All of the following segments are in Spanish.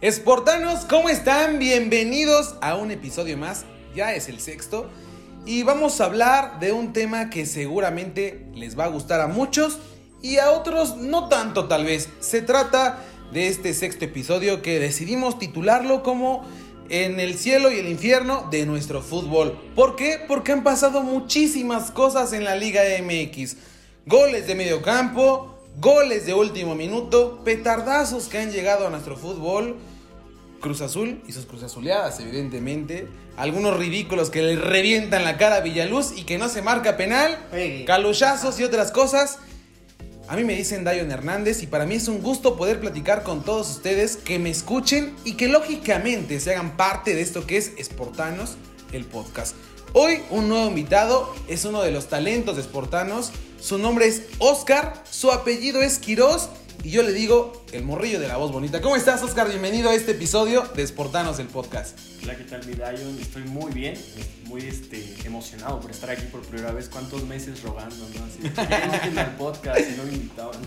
Esportanos, ¿cómo están? Bienvenidos a un episodio más, ya es el sexto, y vamos a hablar de un tema que seguramente les va a gustar a muchos y a otros no tanto tal vez. Se trata de este sexto episodio que decidimos titularlo como En el cielo y el infierno de nuestro fútbol. ¿Por qué? Porque han pasado muchísimas cosas en la Liga MX. Goles de medio campo, goles de último minuto, petardazos que han llegado a nuestro fútbol. Cruz Azul y sus Cruz Azuleadas, evidentemente. Algunos ridículos que le revientan la cara a Villaluz y que no se marca penal. Juegue. Caluchazos y otras cosas. A mí me dicen Dayon Hernández y para mí es un gusto poder platicar con todos ustedes, que me escuchen y que lógicamente se hagan parte de esto que es Sportanos, el podcast. Hoy un nuevo invitado es uno de los talentos de Sportanos. Su nombre es Oscar, su apellido es Quiroz y yo le digo el morrillo de la voz bonita. ¿Cómo estás, Oscar? Bienvenido a este episodio de Sportanos, el podcast. Hola, ¿qué tal, mi Dayon? Estoy muy bien, muy este, emocionado por estar aquí por primera vez. ¿Cuántos meses rogando, no? Así, ya al podcast y no me invitaban.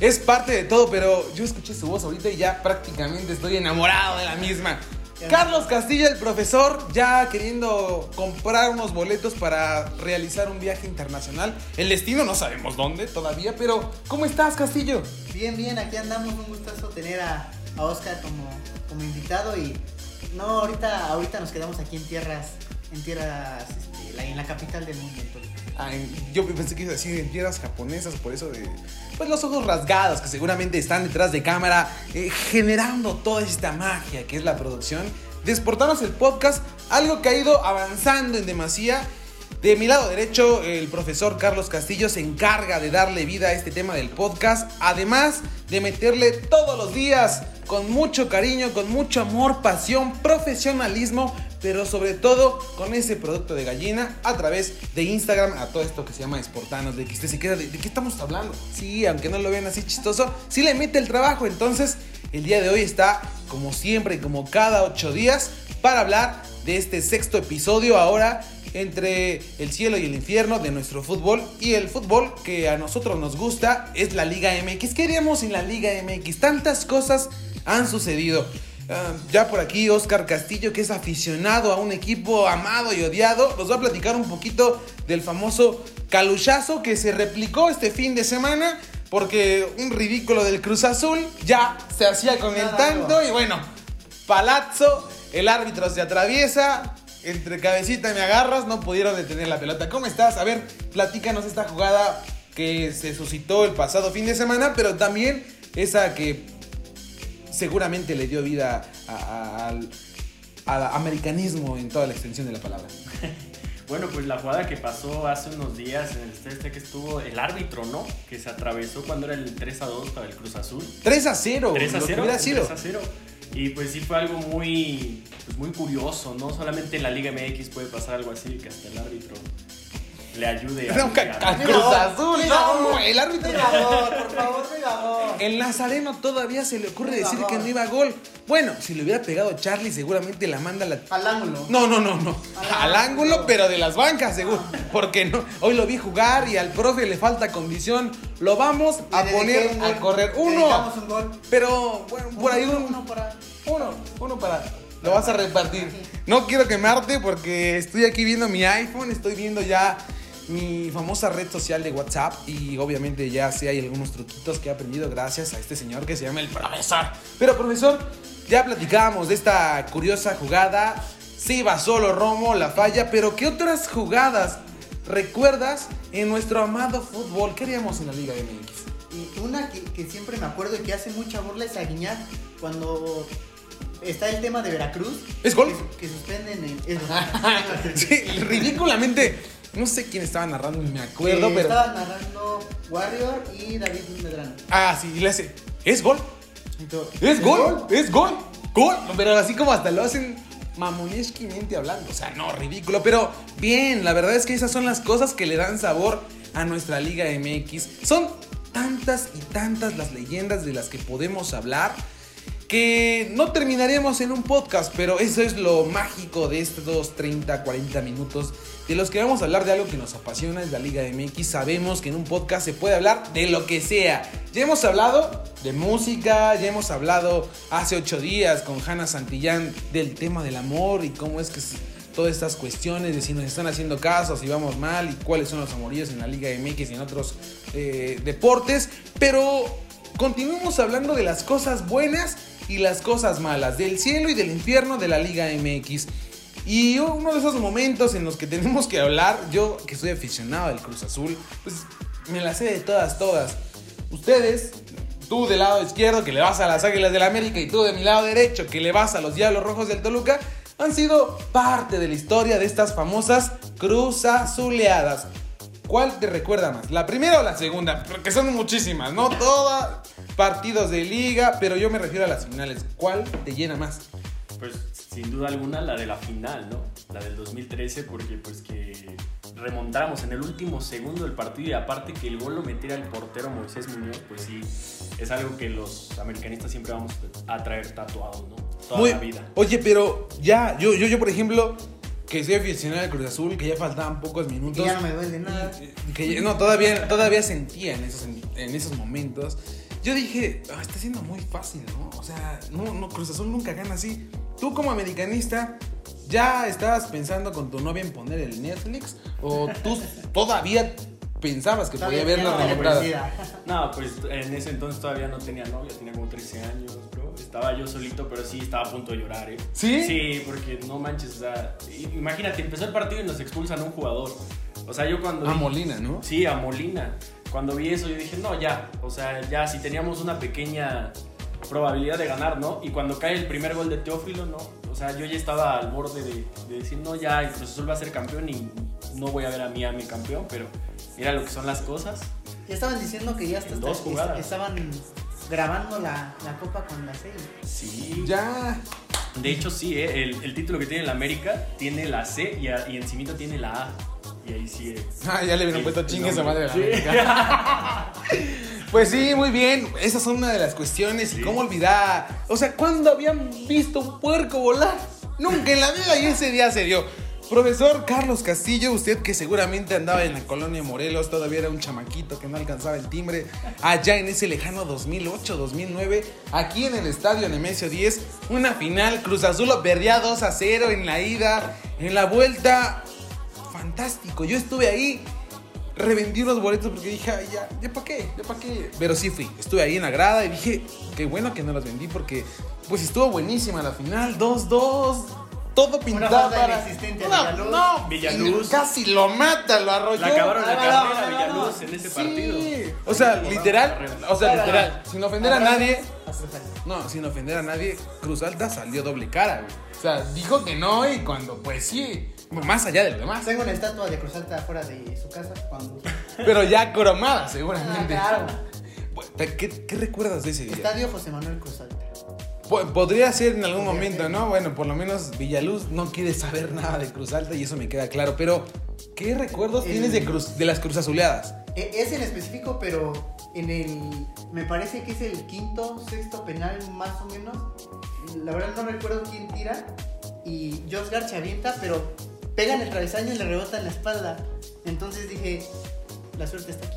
Es parte de todo, pero yo escuché su voz ahorita y ya prácticamente estoy enamorado de la misma. Carlos Castillo, el profesor, ya queriendo comprar unos boletos para realizar un viaje internacional. El destino no sabemos dónde todavía, pero ¿cómo estás, Castillo? Bien, bien, aquí andamos, un gustazo tener a, a Oscar como, como invitado y no, ahorita, ahorita nos quedamos aquí en tierras, en tierras, este, en la capital del mundo. entonces. Yo pensé que iba a decir en tierras japonesas, por eso de. Pues los ojos rasgados que seguramente están detrás de cámara, eh, generando toda esta magia que es la producción. De Exportarnos el podcast, algo que ha ido avanzando en demasía. De mi lado derecho, el profesor Carlos Castillo se encarga de darle vida a este tema del podcast, además de meterle todos los días con mucho cariño, con mucho amor, pasión, profesionalismo, pero sobre todo con ese producto de gallina a través de Instagram a todo esto que se llama Sportanos, de que usted se queda de, ¿de qué estamos hablando. Sí, aunque no lo vean así chistoso, sí le mete el trabajo, entonces el día de hoy está como siempre, como cada ocho días, para hablar de este sexto episodio ahora entre el cielo y el infierno de nuestro fútbol y el fútbol que a nosotros nos gusta es la Liga MX. ¿Qué haríamos en la Liga MX? Tantas cosas han sucedido. Ah, ya por aquí Oscar Castillo, que es aficionado a un equipo amado y odiado, nos va a platicar un poquito del famoso caluchazo que se replicó este fin de semana. Porque un ridículo del Cruz Azul ya se hacía con el tanto y bueno, Palazzo, el árbitro se atraviesa, entre cabecita y me agarras, no pudieron detener la pelota. ¿Cómo estás? A ver, platícanos esta jugada que se suscitó el pasado fin de semana, pero también esa que seguramente le dio vida a- a- al, al americanismo en toda la extensión de la palabra. Bueno, pues la jugada que pasó hace unos días en el este que estuvo el árbitro, ¿no? Que se atravesó cuando era el 3 a 2 para el Cruz Azul. 3 a 0, 3 a lo que 0. hubiera sido. 3 a 0. Y pues sí fue algo muy, pues muy curioso, ¿no? Solamente en la Liga MX puede pasar algo así, que hasta el árbitro le ayude a... No, a- Cruz Azul, no, el árbitro. Por favor, por favor. El Nazareno todavía se le ocurre Por decir favor. que no iba a gol. Bueno, si le hubiera pegado Charlie, seguramente la manda la. Al ángulo. No, no, no, no. Al Al ángulo, ángulo. pero de las bancas, seguro. Porque no. Hoy lo vi jugar y al profe le falta condición. Lo vamos Le a poner un a gol. correr. Uno. un gol. Pero, bueno, por ahí Uno, uno. uno para. Uno, uno para. Lo vas a repartir. No quiero quemarte porque estoy aquí viendo mi iPhone, estoy viendo ya mi famosa red social de WhatsApp y obviamente ya sé hay algunos truquitos que he aprendido gracias a este señor que se llama el profesor. Pero profesor, ya platicábamos de esta curiosa jugada. Sí va solo Romo, la falla, pero ¿qué otras jugadas recuerdas en nuestro amado fútbol? ¿Qué haríamos en la Liga MX? Y una que, que siempre me acuerdo y que hace mucha burla es a Guiñac cuando está el tema de Veracruz. ¿Es gol? Que, que suspenden el. Sí, ridículamente. No sé quién estaba narrando, ni me acuerdo, Que pero. Estaba narrando Warrior y David Medrano. Ah, sí, y le hace. ¿Es gol? Entonces, ¿Es gol? ¿Es gol? ¿Gol? Pero así como hasta lo hacen mamonesquamente hablando. O sea, no, ridículo. Pero bien, la verdad es que esas son las cosas que le dan sabor a nuestra Liga MX. Son tantas y tantas las leyendas de las que podemos hablar que no terminaremos en un podcast, pero eso es lo mágico de estos 30, 40 minutos de los que vamos a hablar de algo que nos apasiona, es la Liga MX. Sabemos que en un podcast se puede hablar de lo que sea. Ya hemos hablado de música, ya hemos hablado hace ocho días con Hanna Santillán del tema del amor y cómo es que todas estas cuestiones de si nos están haciendo caso, si vamos mal y cuáles son los amoríos en la Liga MX y en otros eh, deportes. Pero continuamos hablando de las cosas buenas y las cosas malas, del cielo y del infierno de la Liga MX. Y uno de esos momentos en los que tenemos que hablar, yo que soy aficionado del Cruz Azul, pues me la sé de todas, todas. Ustedes, tú del lado izquierdo que le vas a las Águilas del la América y tú de mi lado derecho que le vas a los Diablos Rojos del Toluca, han sido parte de la historia de estas famosas Cruz Azuleadas. ¿Cuál te recuerda más? ¿La primera o la segunda? Porque son muchísimas, ¿no? Todas partidos de liga, pero yo me refiero a las finales. ¿Cuál te llena más? Pues sin duda alguna la de la final, ¿no? La del 2013, porque pues que remontáramos en el último segundo del partido y aparte que el gol lo metiera el portero Moisés Muñoz, pues sí, es algo que los americanistas siempre vamos a traer tatuados, ¿no? Toda la vida. Oye, pero ya, yo, yo, yo por ejemplo, que soy aficionado al Cruz Azul, que ya faltaban pocos minutos. ya no me duele nada. Que, no, todavía, todavía sentía en esos, en esos momentos. Yo dije, ah, está siendo muy fácil, ¿no? O sea, no, no, Cruz Azul nunca gana así. Tú como americanista, ¿ya estabas pensando con tu novia en poner el Netflix? ¿O tú todavía pensabas que podía haber la remontada? No, pues en ese entonces todavía no tenía novia, tenía como 13 años, bro. Estaba yo solito, pero sí estaba a punto de llorar, ¿eh? ¿Sí? Sí, porque no manches, o sea, imagínate, empezó el partido y nos expulsan a un jugador. O sea, yo cuando... A Molina, ¿no? Sí, a Molina. Cuando vi eso yo dije, no, ya, o sea, ya si teníamos una pequeña probabilidad de ganar, ¿no? Y cuando cae el primer gol de Teófilo, ¿no? O sea, yo ya estaba al borde de, decir, no, ya, el Cruz Azul va a ser campeón y no voy a ver a mí a mi campeón, pero mira lo que son las cosas. Ya estaban diciendo que ya hasta, dos jugadas. estaban grabando la, la, copa con la C. Sí. Ya. De hecho, sí, ¿eh? el, el, título que tiene el América tiene la C y, y encimita tiene la A. Y ahí sí. Ah, ya le hubieran puesto chingue esa madre de la América. Pues sí, muy bien. Esas son una de las cuestiones. Y cómo olvidar. O sea, ¿cuándo habían visto un puerco volar? Nunca en la vida y ese día se dio. Profesor Carlos Castillo, usted que seguramente andaba en la colonia Morelos, todavía era un chamaquito que no alcanzaba el timbre, allá en ese lejano 2008-2009, aquí en el estadio Nemesio 10, una final, Cruz Azul perdía 2 a 0 en la ida, en la vuelta, fantástico, yo estuve ahí revendí unos boletos porque dije, ya, ya para qué, ya para qué. Pero sí fui, estuve ahí en la grada y dije, qué bueno que no los vendí porque pues estuvo buenísima la final, 2-2. Todo pintado para... No, no, Villaluz. Casi lo mata, lo arrolló. La acabaron la carrera Villaluz en ese partido. O sea, literal, o sea, literal, sin ofender a nadie. No, sin ofender a nadie, Cruz Alta salió doble cara, güey. O sea, dijo que no y cuando pues sí, más allá de lo demás. Tengo una estatua de Cruz Alta afuera de su casa cuando... Pero ya cromada, seguramente. Ah, claro. ¿Qué, ¿Qué, recuerdas de ese día? Estadio José Manuel Cruz Alta. Podría ser en algún momento, ¿no? Bueno, por lo menos Villaluz no quiere saber nada de Cruz Alta y eso me queda claro. Pero, ¿qué recuerdos tienes de, cruz, de las Cruz Azuleadas? E, es en específico, pero en el. Me parece que es el quinto, sexto penal, más o menos. La verdad no recuerdo quién tira. Y Josh Garcha avienta, pero pega en el travesaño y le rebota en la espalda. Entonces dije, la suerte está aquí.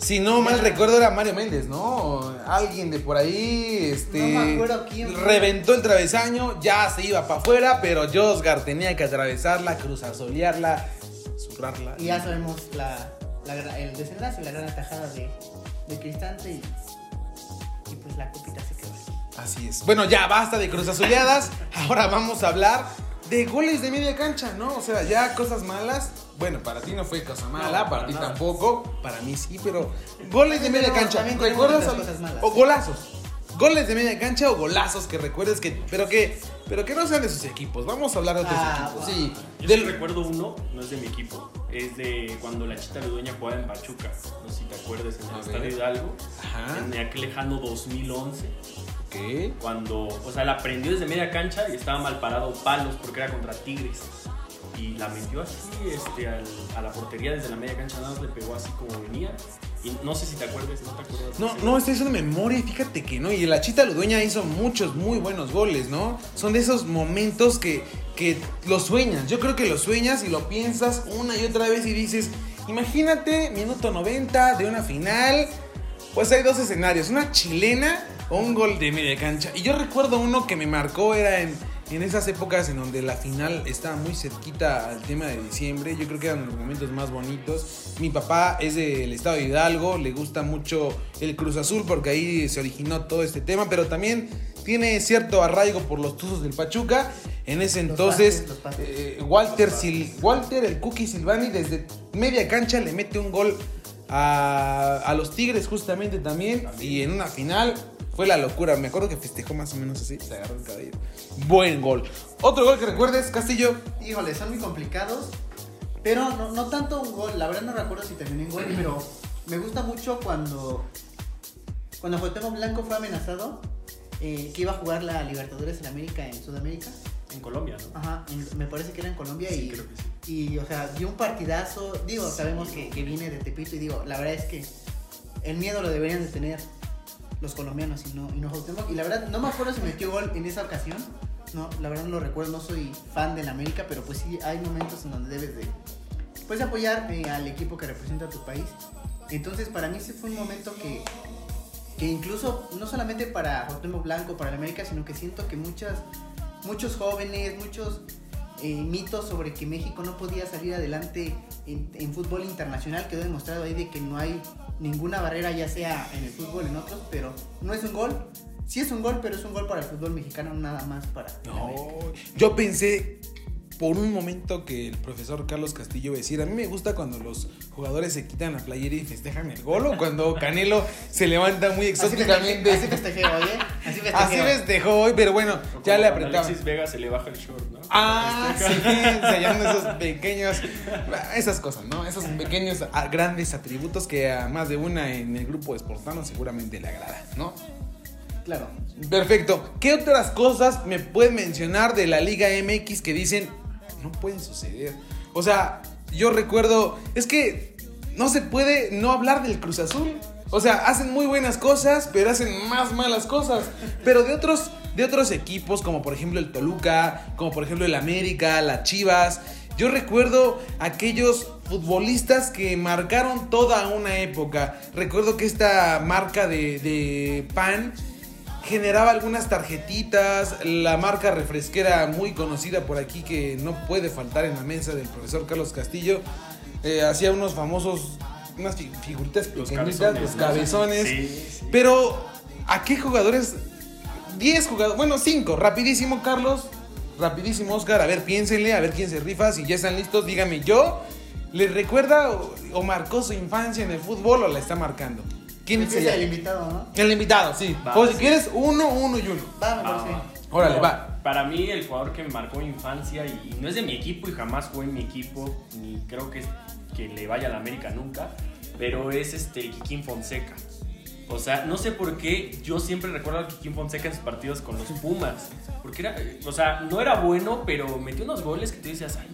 Si no mal recuerdo era Mario Méndez, ¿no? Alguien de por ahí, este... No me acuerdo quién. Reventó el travesaño, ya se iba para afuera, pero Josgar tenía que atravesarla, cruzazolearla, zurrarla. Y ya sabemos la, el desenlace, la gran atajada de, de Cristante y, y pues la copita se quedó. Así es. Bueno, ya basta de cruzazoleadas, ahora vamos a hablar de goles de media cancha, ¿no? O sea, ya cosas malas. Bueno, para ti no fue cosa mala, para, ti tampoco, para mí sí, pero goles de media cancha. ¿Recuerdas o golazos? Goles de media cancha o golazos que recuerdes que pero que pero que no sean de sus equipos. Vamos a hablar de otros ah, equipos. Sí. Yo Del... recuerdo uno, no es de mi equipo, es de cuando la Chita Ludueña jugaba en Pachuca. No sé si te acuerdas en el Estadio Hidalgo. Ajá. En aquel lejano 2011 cuando, o sea, la prendió desde media cancha y estaba mal parado palos porque era contra Tigres. Y la metió así este, a la portería desde la media cancha, nada más le pegó así como venía. Y no sé si te acuerdas, no te acuerdas. No, no, estoy haciendo memoria, fíjate que no. Y la Chita Ludueña hizo muchos muy buenos goles, ¿no? Son de esos momentos que, que lo sueñas. Yo creo que lo sueñas y lo piensas una y otra vez y dices, imagínate, minuto 90 de una final. Pues hay dos escenarios, una chilena un gol de media cancha. Y yo recuerdo uno que me marcó, era en, en esas épocas en donde la final estaba muy cerquita al tema de diciembre. Yo creo que eran los momentos más bonitos. Mi papá es del estado de Hidalgo, le gusta mucho el Cruz Azul porque ahí se originó todo este tema, pero también tiene cierto arraigo por los Tuzos del Pachuca. En ese Los entonces, Pases, los Pases. eh, Walter, Sil- Walter, el Cookie Silvani, desde media cancha le mete un gol a, a los Tigres justamente también. Y en una final fue la locura. Me acuerdo que festejó más o menos así, se agarró el cabello. Buen gol. Otro gol que recuerdes, Castillo. Híjole, son muy complicados. Pero no, no tanto un gol. La verdad no recuerdo si terminó en gol. Pero me gusta mucho cuando. Cuando Cuauhtémoc Blanco fue amenazado. eh, que iba a jugar la Libertadores en América, en Sudamérica. En Colombia, ¿no? Ajá, en- me parece que era en Colombia. Sí, y, creo que sí. y, o sea, dio un partidazo. Digo, sabemos que, que viene de Tepito. Y digo, la verdad es que el miedo lo deberían de tener los colombianos y no, y no Cuauhtémoc. Y la verdad, no me acuerdo si metió gol en esa ocasión. No, la verdad no lo recuerdo, no soy fan del América, pero pues sí hay momentos en donde debes de pues apoyar eh, al equipo que representa a tu país. Entonces para mí ese fue un momento que, que incluso no solamente para Cuauhtémoc Blanco, para el América, sino que siento que muchas, muchos jóvenes, muchos eh, mitos sobre que México no podía salir adelante en, en fútbol internacional quedó demostrado ahí de que no hay ninguna barrera, ya sea en el fútbol, en otros, pero no es un gol. Sí es un gol, pero es un gol para el fútbol mexicano, nada más para América. Yo pensé por un momento que el profesor Carlos Castillo iba a decir, a mí me gusta cuando los jugadores se quitan la playera y festejan el gol o cuando Canelo se levanta muy exóticamente. así festejé hoy, ¿eh? Así festejé Así hoy. festejó hoy, pero bueno, O ya le apretaba. Alexis Vega se le baja el short, ¿no? Ah, sí, ensayando esos pequeños, esas cosas, ¿no? Esos pequeños a- grandes atributos que a más de una en el grupo de Sportanos seguramente le agrada, ¿no? Claro. Perfecto. ¿Qué otras cosas me pueden mencionar de la Liga MX que dicen no pueden suceder? O sea, yo recuerdo, es que no se puede no hablar del Cruz Azul. O sea, hacen muy buenas cosas, pero hacen más malas cosas. Pero de otros, de otros equipos, como por ejemplo el Toluca, como por ejemplo el América, las Chivas. Yo recuerdo aquellos futbolistas que marcaron toda una época. Recuerdo que esta marca de, de pan generaba algunas tarjetitas, la marca refresquera muy conocida por aquí que no puede faltar en la mesa del profesor Carlos Castillo, eh, hacía unos famosos, unas fi- figuritas Los pequeñitas, cabezones, los ¿no? cabezones, Sí, sí. pero ¿a qué jugadores? 10 jugadores, bueno 5, rapidísimo Carlos, rapidísimo Oscar, a ver piénsenle, a ver quién se rifa, si ya están listos, dígame yo, ¿les recuerda o, o marcó su infancia en el fútbol o la está marcando? ¿Quién Empieza sería? el invitado, ¿no? El invitado, sí. Va, o si sí. quieres, uno, uno y uno. Va, me Ah, va. Órale, No, va. Para mí, el jugador que me marcó mi infancia y, y no es de mi equipo y jamás fue en mi equipo, ni creo que, que le vaya a la América nunca, pero es este Kikín Fonseca. O sea, no sé por qué yo siempre recuerdo al Kikín Fonseca en sus partidos con los Pumas. Porque era, o sea, no era bueno, pero metió unos goles que tú decías, ay,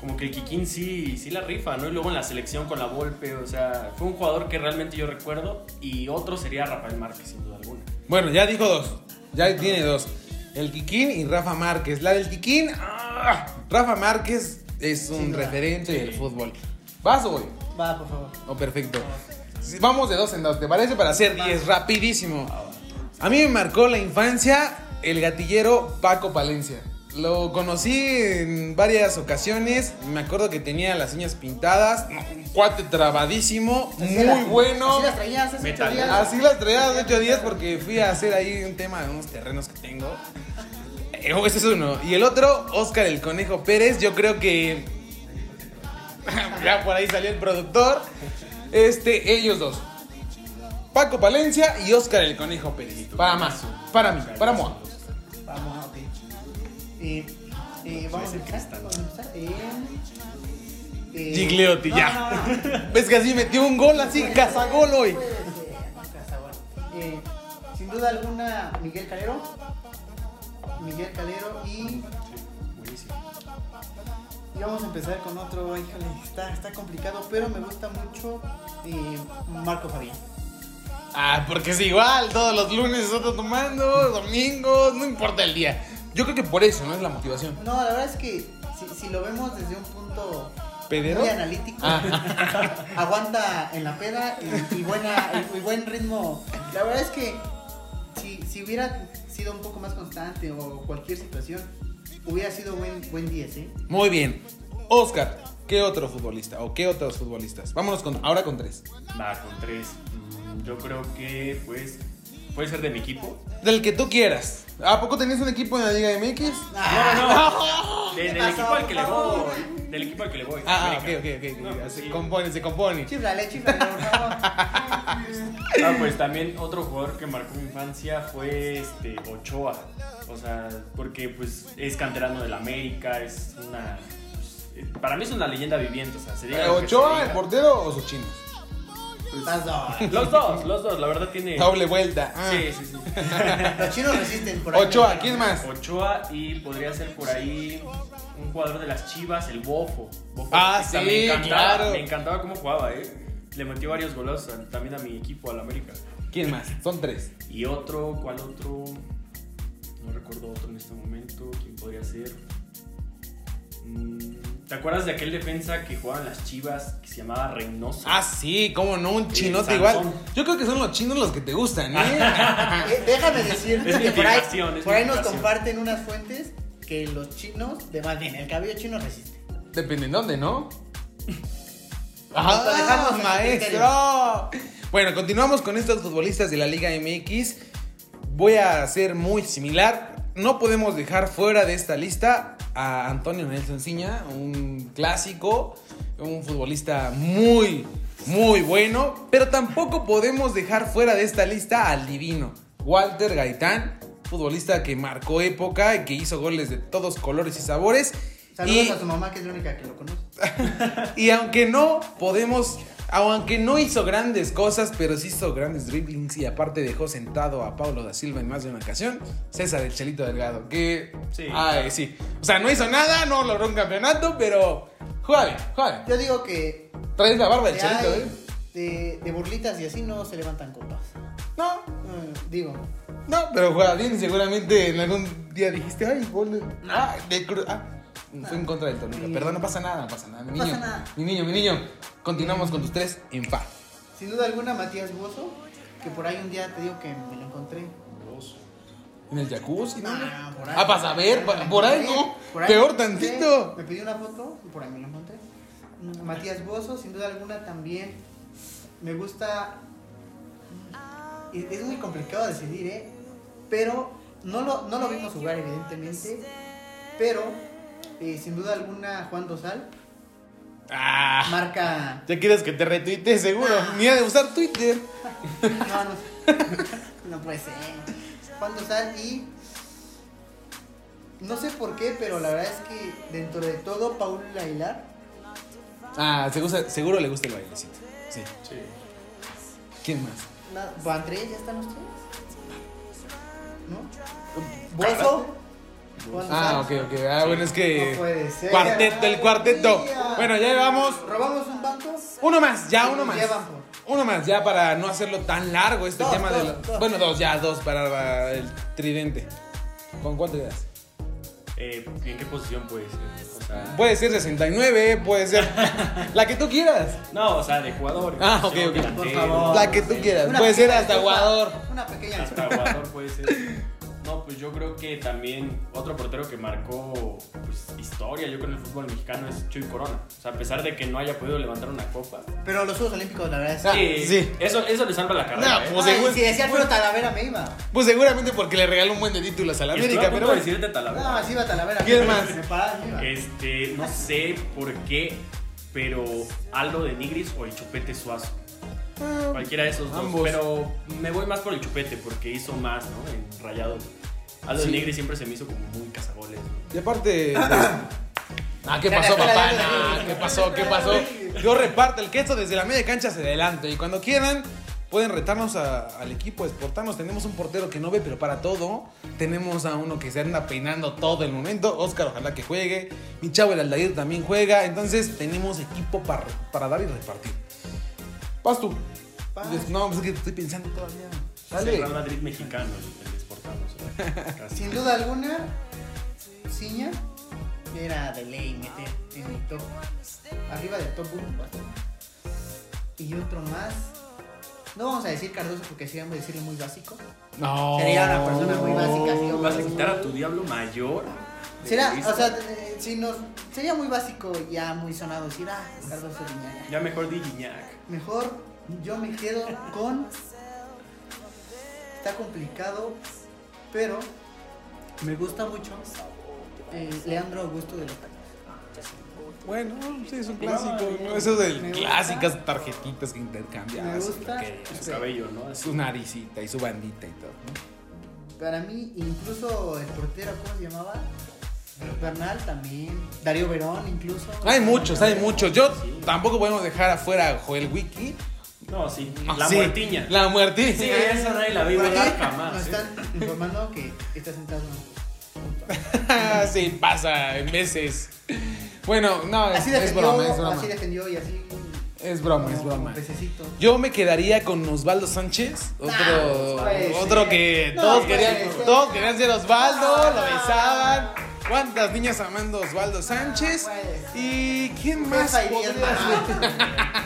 como que el Kikín sí, sí la rifa, ¿no? Y luego en la selección con la Volpe, o sea, fue un jugador que realmente yo recuerdo. Y otro sería Rafael Márquez, sin duda alguna. Bueno, ya dijo dos. Ya tiene dos. El Kikín y Rafa Márquez. La del Kikín, ¡ah! Rafa Márquez es un referente Sí. del fútbol. ¿Vas o voy? Va, por favor. Oh, perfecto. Vamos de dos en dos, ¿te parece? Para hacer diez, rapidísimo. A mí me marcó la infancia el gatillero Paco Palencia. Lo conocí en varias ocasiones. Me acuerdo que tenía las uñas pintadas. Un cuate trabadísimo. Así Muy bueno. Así las traías hace ocho Metal. días. Así las traía hace ocho días porque fui a hacer ahí un tema de unos terrenos que tengo. Eh, Ese es uno. Y el otro, Oscar el Conejo Pérez. Yo creo que. ya por ahí salió el productor. Este, ellos dos. Paco Palencia y Oscar el Conejo Pérez. Para más. Para mí. Para Moa. Eh, eh, vamos a empezar. a empezar. Eh, eh, Gigliotti, no, ya. no, no. ¿Ves que así metió un gol así? Cazagol hoy. Eh, sin duda alguna, Miguel Calero. Miguel Calero y. Sí, buenísimo. Y vamos a empezar con otro, híjole, está, está complicado, pero me gusta mucho eh, Marco Fabián. Ah, porque es igual, todos los lunes estás tomando, domingos, no importa el día. Yo creo que por eso, ¿no? Es la motivación. No, la verdad es que si, si lo vemos desde un punto ¿Pedero? muy analítico, Ah. aguanta en la peda y, y buena, y, y buen ritmo. La verdad es que si, si hubiera sido un poco más constante o cualquier situación, hubiera sido buen, buen 10, ¿eh? Muy bien. Oscar, ¿qué otro futbolista o qué otros futbolistas? Vámonos con, ahora con tres. Va, con tres. Mm, Yo creo que, pues, puede ser de mi equipo. Del que tú quieras. ¿A poco tenías un equipo en la Liga MX? No, no, de- ¿Qué del equipo al que le voy. Del equipo al que le voy. Ah, ok, ok, ok. No, ok. se sí. compone, se compone. Chiflale, chiflale, por favor. Ah, pues también otro jugador que marcó mi infancia fue este Ochoa. O sea, porque pues es canterano del América, es una pues, eh, para mí es una leyenda viviente, o sea, se diga se ¿Ochoa, diga. el portero o sus chinos? Las dos. Los dos, los dos, la verdad tiene Doble vuelta. Ah. Sí, sí, sí. Los chinos resisten por ahí. Ochoa, ¿quién más? Ochoa y podría ser por ahí un jugador de las Chivas, el Bofo. Bofo Ah, sí, me encantaba, claro. Me encantaba cómo jugaba, eh. Le metió varios a- también a mi equipo, al América. ¿Quién más? Son tres. Y otro, ¿cuál otro? No recuerdo otro en este momento. ¿Quién podría ser? ¿Te acuerdas de aquel defensa que jugaba en las Chivas que se llamaba Reynoso? Ah, sí, cómo no, un chinote igual. Yo creo que son los chinos los que te gustan, ¿eh? Eh, déjame decirte Es que por ahí, por ahí nos comparten unas fuentes que los chinos, de más bien, el cabello chino resiste. Depende en dónde, ¿no? Vamos a dejarnos ¡Ah, en maestro! Bueno, continuamos con estos futbolistas de la Liga MX. Voy a ser muy similar. No podemos dejar fuera de esta lista a Antonio Nelson Ciña, un clásico, un futbolista muy, muy bueno. Pero tampoco podemos dejar fuera de esta lista al divino Walter Gaitán, futbolista que marcó época y que hizo goles de todos colores y sabores. Saludos Y- a su mamá, que es la única que lo conoce. y aunque no podemos, aunque no hizo grandes cosas, pero sí hizo grandes dribblings y aparte dejó sentado a Pablo da Silva en más de una ocasión, César el Chelito Delgado, que... Sí. Ay, sí. O sea, no hizo nada, no logró un campeonato, pero... Juega bien, juega bien. Yo digo que Traes la barba del de, Chelito, ¿eh? de, de burlitas y así no se levantan copas. No, Eh, digo, no, pero juega bien y seguramente en algún día dijiste, ay, gol de... Ah, de cru- ah, fue en contra del Toluca. Sí. Perdón, no pasa nada, no pasa nada. Mi No niño, pasa nada. mi niño, mi niño. Continuamos con tus tres en fa. sin duda alguna, Matías Bozo, que por ahí un día te digo que me lo encontré. En el jacuzzi, ¿no? Ah, por ahí. Ah, para saber, Por ahí, por ¿no? por ahí Peor tantito. Me pidió una foto y por ahí me lo encontré. Mm, Matías Bozo, sin duda alguna también. Me gusta. Es muy complicado decidir, ¿eh? Pero no lo, no lo vimos jugar, evidentemente. Pero, eh, sin duda alguna, Juan Dosal Ah, marca. ya quieres que te retuite, seguro. Ni ha de usar Twitter. No, no, no puede ser. Juan Dosal y. No sé por qué, pero la verdad es que dentro de todo, Paul Aguilar. Ah, seguro, seguro le gusta el bailecito. Sí. Sí. ¿Quién más? na- ¿Van tres? ¿Ya están los tres? ¿No? Bozo. Ah, ok, ok. Ah, bueno, es que. No puede ser. Cuarteto, el cuarteto. Bueno, ya llevamos. ¿Robamos un banco? Uno más, ya uno más. Uno más, ya para no hacerlo tan largo este Dos, tema de dos. Bueno, dos, ya, dos para el tridente. ¿Con cuánto quedas? Eh, ¿En qué posición puede ser? O sea, Puede ser 69, puede ser la que tú quieras. no, o sea, de jugador. Ah, ok, ok. Por favor. La que tú quieras. Una Puede ser hasta jugador. Una pequeña Hasta jugador puede ser. No, pues yo creo que también otro portero que marcó pues, historia, yo creo, en el fútbol mexicano es Chuy Corona. O sea, a pesar de que no haya podido levantar una copa. Pero los Juegos Olímpicos, la verdad es que. sí. Eso, eso le salva la carrera. No, ¿eh? pues, seguro- si decía Alfredo Talavera, me iba. Pues seguramente porque le regaló un buen de títulos a la América, a punto pero de decirte Talavera. No, si iba Talavera. ¿Quién más? Me paraba, me iba. Este, no sé por qué, pero Aldo de Nigris o el Chupete Suazo. Ah, Cualquiera de esos dos. Ambos. Pero me voy más por el Chupete porque hizo más, ¿no? En Rayados. Aldo Sí. de Nigris siempre se me hizo como muy cazagoles. Y aparte. Ah, ¿qué pasó, papá? Nah, dale. ¿Qué pasó? ¿Qué pasó? Yo reparto el queso desde la media cancha hacia adelante. Y cuando quieran, pueden retarnos a- al equipo, exportarnos. Tenemos un portero que no ve, pero para todo. Tenemos a uno que se anda peinando todo el momento. Oscar, ojalá que juegue. Mi chavo, el Aldair, también juega. Entonces, tenemos equipo para, para dar y repartir. Vas tú. No, pues es que estoy pensando todavía. Dale. Real Madrid mexicano, Sin duda alguna, Ciña era de ley meter en el top. Arriba del top 1. Y otro más. No vamos a decir Cardoso porque si vamos a decirle muy básico. No. Sería una persona muy básica, ¿Vas a quitar a tu diablo mayor? Será, o sea, eh, si nos, sería muy básico, ya muy sonado decir, ah, Cardoso Viñaga. Ya mejor di Guiñac. Mejor yo me quedo con. Está complicado, pero me gusta mucho eh, Leandro Augusto de los Tacos. Bueno, sí, es un clásico. no. Eso de me gusta. clásicas tarjetitas que intercambias. Me gusta. Que su Sí. cabello, ¿no? Su naricita y su bandita y todo. ¿no? Para mí, incluso el portero, ¿cómo se llamaba? Bernal también. Darío Verón, incluso. Hay muchos, hay muchos. Yo Sí. tampoco podemos dejar afuera a Joel Wiki. No, sí. Ah, La sí, muertiña. La muertiña. Sí, esa nadie la aquí jamás. Nos ¿eh? están informando que está sentado. sí, pasa en veces. Bueno, no, es, Así es defendió, broma, es broma. así defendió y así. Es broma, es broma. Yo me quedaría con Osvaldo Sánchez, otro, No, puede otro que No, todos puede querían, ser. todos querían ser Osvaldo, No, lo no, besaban. ¿Cuántas niñas amando a Osvaldo Sánchez? puede ser. ¿Y quién más podría ser?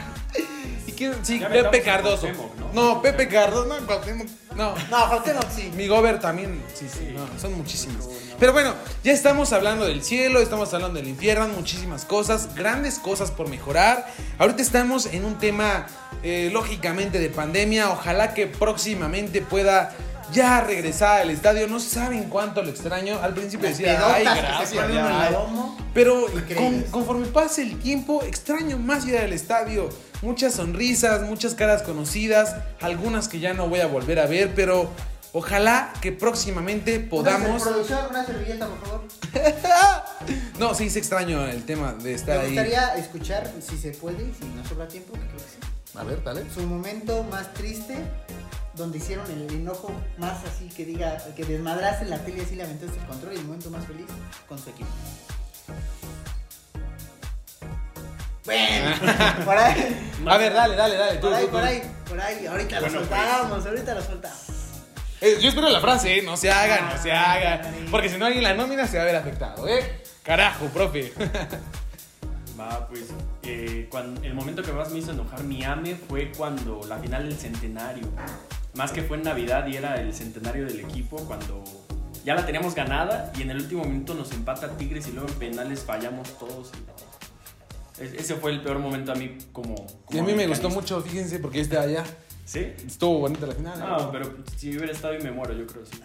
Sí, Ya Pepe Cardoso. Cuauhtémoc, ¿no? No, Pepe Cardoso, no, Cuauhtémoc, no. No, Cuauhtémoc sí. Mi Gober también, sí, sí, Sí. no, son muchísimas. Pero bueno, ya estamos hablando del cielo, estamos hablando del infierno, muchísimas cosas, grandes cosas por mejorar. Ahorita estamos en un tema, eh, lógicamente, de pandemia. Ojalá que próximamente pueda ya regresar al estadio. No saben cuánto lo extraño. Al principio Las decía, ay, gracias. pone ya, uno en la ay". domo. Pero con- conforme pase el tiempo, extraño más ir al estadio. Muchas sonrisas, muchas caras conocidas, algunas que ya no voy a volver a ver, pero ojalá que próximamente podamos... Una producción, una servilleta, por favor. No, sí, es extraño el tema de estar Me ahí. gustaría escuchar, si se puede, y si nos sobra tiempo, que creo que sí. A ver, dale. Su momento más triste, donde hicieron el enojo más así, que diga, que desmadrase la tele así, le aventaste el control, y el momento más feliz con su equipo. Bueno, por ahí, A ver, dale, dale, dale. tú, por ahí, tú, tú. por ahí, por ahí, ahorita Bueno, lo pues. soltamos, ahorita lo soltamos. Eh, yo espero la frase, ¿eh? No se hagan, no se Ah, hagan. Porque si no alguien la nómina se va a ver afectado, ¿eh? Carajo, profe. Va, pues, eh, el momento que más me hizo enojar mi AME fue cuando la final del centenario. Más que fue en Navidad y era el centenario del equipo, cuando ya la teníamos ganada y en el último minuto nos empata Tigres y luego en penales fallamos todos. y- ese fue el peor momento a mí como... Y a mí me gustó mucho, fíjense, porque yo estaba allá. ¿Sí? Estuvo bonita la final. ¿eh? No, pero si hubiera estado y me muero, yo creo, sí.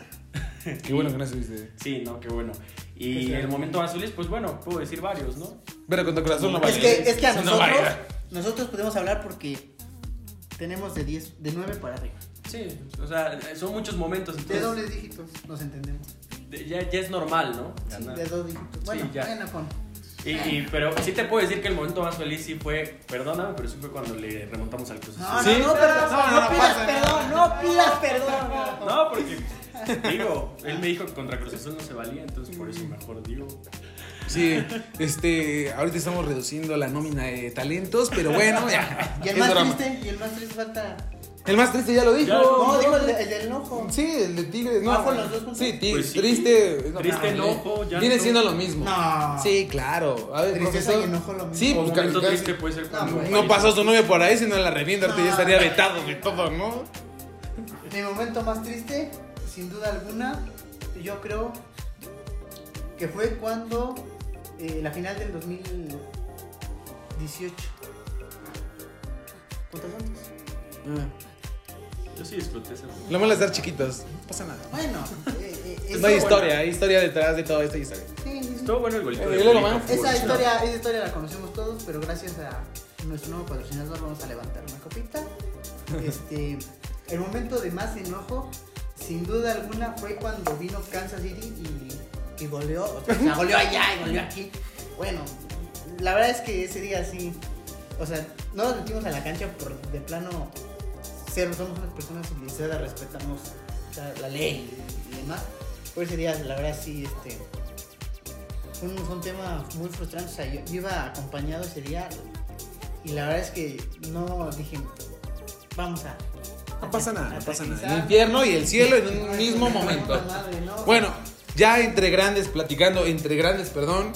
Qué bueno que no estuviste. Sí, no, qué bueno. Y Sí. el momento más feliz, pues bueno, puedo decir varios, ¿no? Pero contra corazón no Es vale. que, es que a No nosotros, vale. nosotros podemos hablar porque tenemos de 10, de 9 para arriba. Sí, o sea, son muchos momentos. De Entonces, dobles dígitos, nos entendemos. de- ya, ya es normal, ¿no? Sí, de dos dígitos. Bueno, ya. bueno, con. Y, y- pero sí te puedo decir que el momento más feliz sí fue, perdóname, pero sí fue cuando le remontamos al Cruz Azul. No, ¿Sí? no, no, perdón, No, no, no, no pidas pasa perdón, no pidas perdón. No, porque, digo, él me dijo que contra Cruz Azul no se valía, entonces por eso mejor digo. Sí, este, ahorita estamos reduciendo la nómina de talentos, pero bueno, ya. Y el más broma. triste, y el más triste falta. El más triste ya lo dijo. Ya, No, digo el, de- el del enojo. Sí, el de Tigres. No, Ah, ¿fueron los dos? Sí, Tigres. Pues sí. Triste. Triste, enojo, llanto. Viene siendo lo mismo. No. Sí, claro. A ver, Tristeza profesor. y enojo lo mismo. Sí, Un pues momento casi- triste puede ser güey. No pasó su novio por ahí, si no la revienta, ahorita ya No. estaría vetado de todo, ¿no? Mi momento más triste, sin duda alguna, yo creo que fue cuando eh, la final del 2018. ¿Contra Santos? Yo sí disfruté ese momento. Lo malo es dar chiquitos. No pasa nada. Bueno, eh, eh, No hay historia, hay historia detrás de toda esta historia. Sí, sí, sí. Estuvo bueno el golito. Eh, de y. Furch. Esa historia, esa historia la conocemos todos, pero gracias a nuestro nuevo patrocinador vamos a levantar una copita. Este, el momento de más enojo, sin duda alguna, fue cuando vino Kansas City y, y goleó, o sea, o sea, goleó allá y goleó aquí. Bueno, la verdad es que ese día sí, o sea, no nos metimos a la cancha por de plano ser, somos unas personas civilizadas, respetamos la ley y demás. Por ese día, la verdad, sí, este. Fue un, fue un tema muy frustrante. O sea, yo, yo iba acompañado ese día y la verdad es que no dije, vamos a. No pasa nada, no pasa nada. El infierno y el cielo en un mismo momento. Bueno, ya entre grandes, platicando, entre grandes, perdón.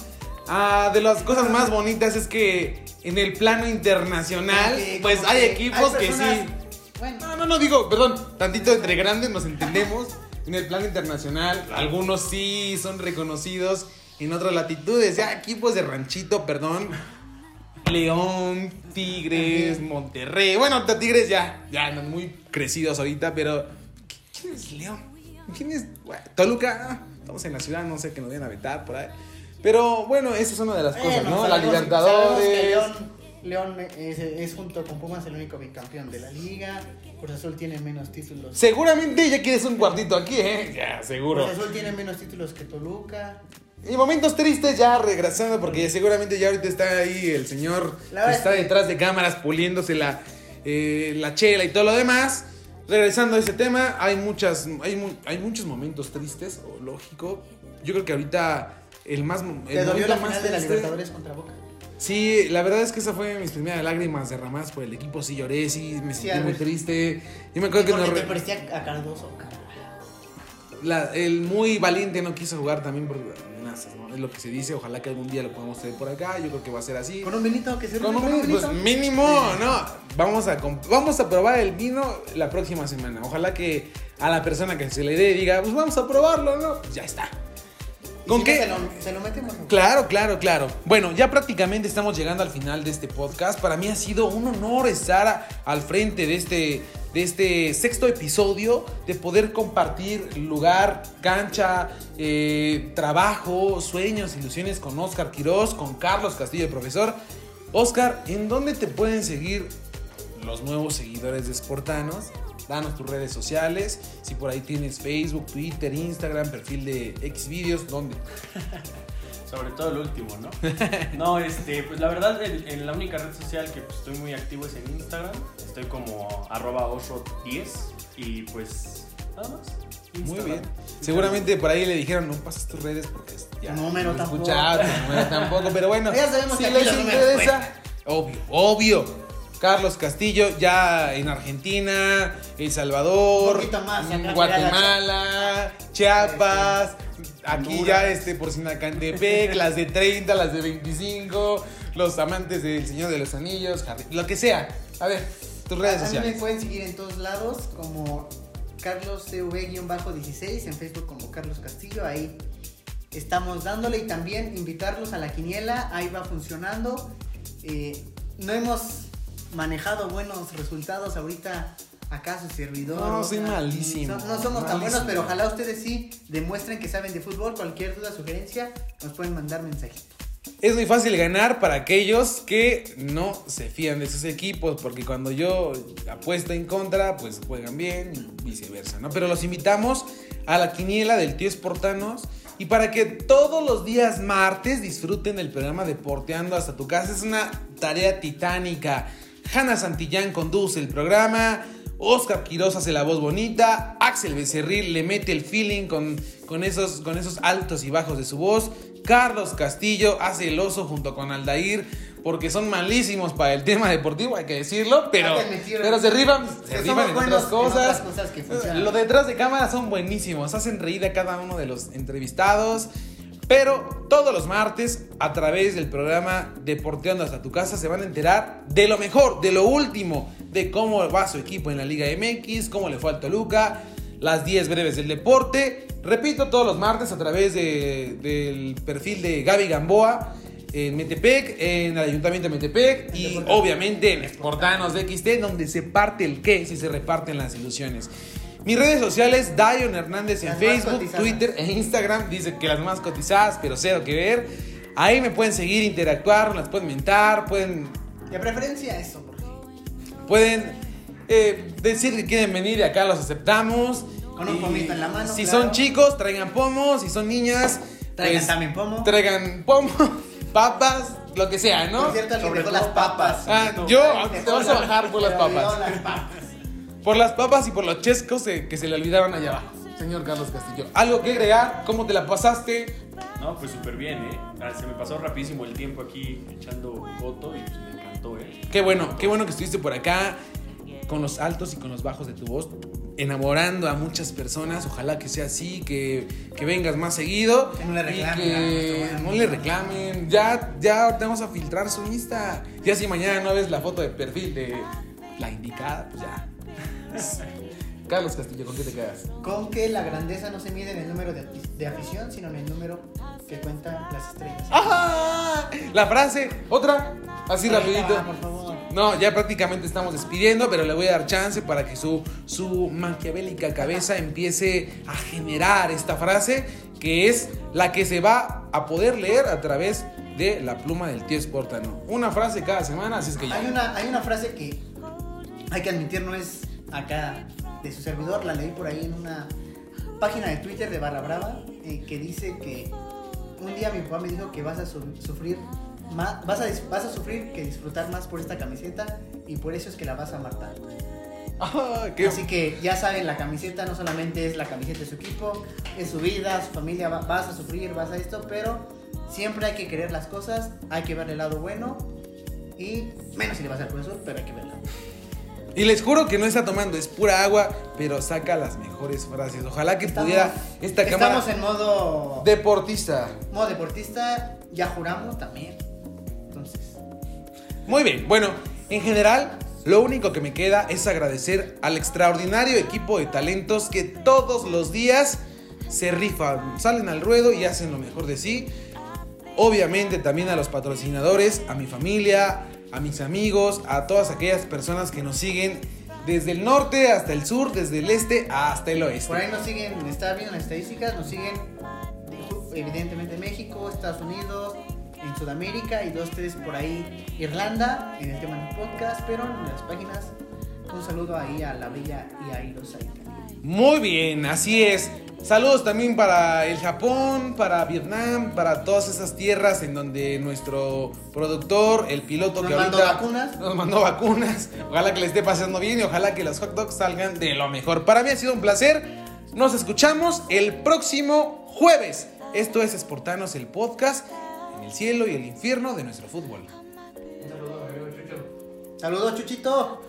ah, de las cosas más bonitas es que en el plano internacional, pues hay equipos que personas- sí. Bueno, No, no, no, digo, perdón, tantito entre grandes nos entendemos. En el plano internacional, algunos sí son reconocidos en otras latitudes. Ya equipos de ranchito, perdón. León, Tigres, Monterrey. Bueno, Tigres ya, ya andan muy crecidos ahorita, pero ¿quién es León? ¿Quién es bueno, Toluca? Ah, Estamos en la ciudad, no sé que nos vayan a vetar por ahí. Pero bueno, esa es una de las cosas, ¿no? La sabemos- sabemos que Libertadores. León, es, es junto con Pumas el único bicampeón de la liga. Cruz Azul tiene menos títulos. Seguramente ya quieres un cuartito aquí, ¿eh? Ya, seguro. Cruz Azul tiene menos títulos que Toluca. Y momentos tristes ya regresando porque seguramente ya ahorita está ahí el señor que está detrás de cámaras puliéndose la, eh, la chela y todo lo demás. Regresando a ese tema, hay muchas hay, mu- hay muchos momentos tristes, lógico. Yo creo que ahorita el más el ¿Te dolió momento la más final de la Libertadores contra Boca? Sí, la verdad es que esa fue mis primeras lágrimas derramadas por el equipo. Sí lloré, sí me Sí, sentí muy triste. Yo me acuerdo que nos te re- parecía a Cardoso, la- el muy valiente no quiso jugar también por amenazas, ¿no? Es lo que se dice. Ojalá que algún día lo podamos tener por acá. Yo creo que va a ser así. Con un vinito que se Con un pues mínimo, no. Vamos a, vamos a probar el vino la próxima semana. Ojalá que a la persona que se le dé diga, pues vamos a probarlo, ¿no? Ya está. ¿Con qué? Se lo, se lo. Claro, claro, claro. Bueno, ya prácticamente estamos llegando al final de este podcast. Para mí ha sido un honor estar a- al frente de este, de este sexto episodio, de poder compartir lugar, cancha, eh, trabajo, sueños, ilusiones con Oscar Quiroz, con Carlos Castillo, el profesor. Oscar, ¿en dónde te pueden seguir los nuevos seguidores de Sportanos? Danos tus redes sociales, si por ahí tienes Facebook, Twitter, Instagram, perfil de Xvideos, ¿dónde? Sobre todo el último, ¿no? No, este, pues la verdad, en, en la única red social que pues, estoy muy activo es en Instagram. Estoy como arroba osro10 y pues nada más. Muy bien. Seguramente por ahí le dijeron, no pases tus redes porque ya número no tampoco. escuchaba, tu número tampoco, pero bueno, Ya sabemos si que les interesa, obvio, obvio. Carlos Castillo ya en Argentina, El Salvador, más, Guatemala, Chiapas, aquí Honduras. ya este por Sinacantepec, las de 30, las de 25, los amantes del Señor de los Anillos, lo que sea. A ver, tus redes A mí me sociales. pueden seguir en todos lados como CarlosCV-16, en Facebook como Carlos Castillo, ahí estamos dándole y también invitarlos a la quiniela, ahí va funcionando. Eh, no hemos manejado buenos resultados ahorita acá su servidor. No, soy sea, malísimo, no somos tan buenos, pero ojalá ustedes sí demuestren que saben de fútbol. Cualquier duda, sugerencia, nos pueden mandar mensajito. Es muy fácil ganar para aquellos que no se fían de sus equipos, porque cuando yo apuesto en contra, pues juegan bien y viceversa, ¿no? Pero los invitamos a la quiniela del tío Sportanos y para que todos los días martes disfruten del programa Deporteando hasta tu casa. Es una tarea titánica. Hanna Santillán conduce el programa. Oscar Quiroz hace la voz bonita. Axel Becerril le mete el feeling con, con, esos, con esos altos y bajos de su voz. Carlos Castillo hace el oso junto con Aldair. Porque son malísimos para el tema deportivo, hay que decirlo. Pero, pero se rifan, se rifan en otras cosas que detrás de cámara son buenísimos. Hacen reír a cada uno de los entrevistados. Pero todos los martes, a través del programa Deporteando hasta tu casa, se van a enterar de lo mejor, de lo último, de cómo va su equipo en la Liga MX, cómo le fue al Toluca, las 10 breves del deporte. Repito, todos los martes a través de- del perfil de Gaby Gamboa en Metepec, en el Ayuntamiento de Metepec y obviamente en Sportanos de XT, donde se parte el qué si se reparten las ilusiones. Mis redes sociales, Dion Hernández en Las Facebook. Twitter e Instagram. Dice que las más cotizadas, pero cero que ver. Ahí me pueden seguir, interactuar, las pueden mentar, pueden, De preferencia eso, porque pueden eh, decir que quieren venir y acá los aceptamos. Con un Y pomito en la mano, Si claro. son chicos, traigan pomos. Si son niñas, Traigan pues, también pomo. Traigan pomos, papas, lo que sea, ¿no? Por cierto, Sobre todo las papas. Ah, yo te vas a bajar por papas. las papas. Por las papas y por los chescos eh, que se le olvidaron allá abajo. Señor Carlos Castillo, ¿algo que agregar? ¿Cómo te la pasaste? No, pues súper bien, ¿eh? Ah, Se me pasó rapidísimo el tiempo aquí echando foto y pues me encantó, ¿eh? Qué bueno, qué bueno que estuviste por acá con los altos y con los bajos de tu voz, enamorando a muchas personas. Ojalá que sea así, que, que vengas más seguido. Que no le y reclamen a que no le reclamen. Ya, ya te vamos a filtrar su Insta. Ya si mañana no ves la foto de perfil de la indicada, pues ya. Carlos Castillo, ¿con qué te quedas? Con que la grandeza no se mide en el número de, de afición, sino en el número que cuentan las estrellas. ¡Ajá! La frase, otra, así rapidito. Por favor. No, ya prácticamente estamos despidiendo, pero le voy a dar chance para que su, su maquiavélica cabeza empiece a generar esta frase, que es la que se va a poder leer a través de la pluma del tío Sportano. Una frase cada semana, así es que ya. Hay una, hay una frase que hay que admitir no es acá de su servidor, la leí por ahí en una página de Twitter de Barra Brava eh, que dice que un día mi papá me dijo que vas a su- sufrir más, vas a, vas a sufrir que disfrutar más por esta camiseta y por eso es que la vas a matar. Ah, Así que ya saben, la camiseta no solamente es la camiseta de su equipo, es su vida, su familia, va- vas a sufrir, vas a esto, pero siempre hay que querer las cosas, hay que ver el lado bueno y menos si le vas al profesor, pero hay que verlo. Y les juro que no está tomando, es pura agua, pero saca las mejores frases. Ojalá que Estamos- pudiera esta cámara Estamos en modo, deportista. modo deportista, ya juramos también. Entonces, Muy bien, bueno, en general, lo único que me queda es agradecer al extraordinario equipo de talentos que todos los días se rifan, salen al ruedo y hacen lo mejor de sí. Obviamente también a los patrocinadores, a mi familia, a mis amigos, a todas aquellas personas que nos siguen desde el norte hasta el sur, desde el este hasta el oeste. por ahí nos siguen, está viendo las estadísticas, nos siguen evidentemente México, Estados Unidos, en Sudamérica y dos, tres por ahí Irlanda, en el tema del podcast, pero en las páginas, un saludo ahí a la bella y a Iros ahí también. Muy bien, así es. Saludos también para el Japón, para Vietnam, para todas esas tierras en donde nuestro productor, el piloto Nos que mandó ahorita vacunas. nos mandó vacunas. Ojalá que le esté pasando bien y ojalá que los hot dogs salgan de lo mejor. Para mí ha sido un placer. Nos escuchamos el próximo jueves. Esto es Exportanos el podcast en el cielo y el infierno de nuestro fútbol. Saludos, Chuchito.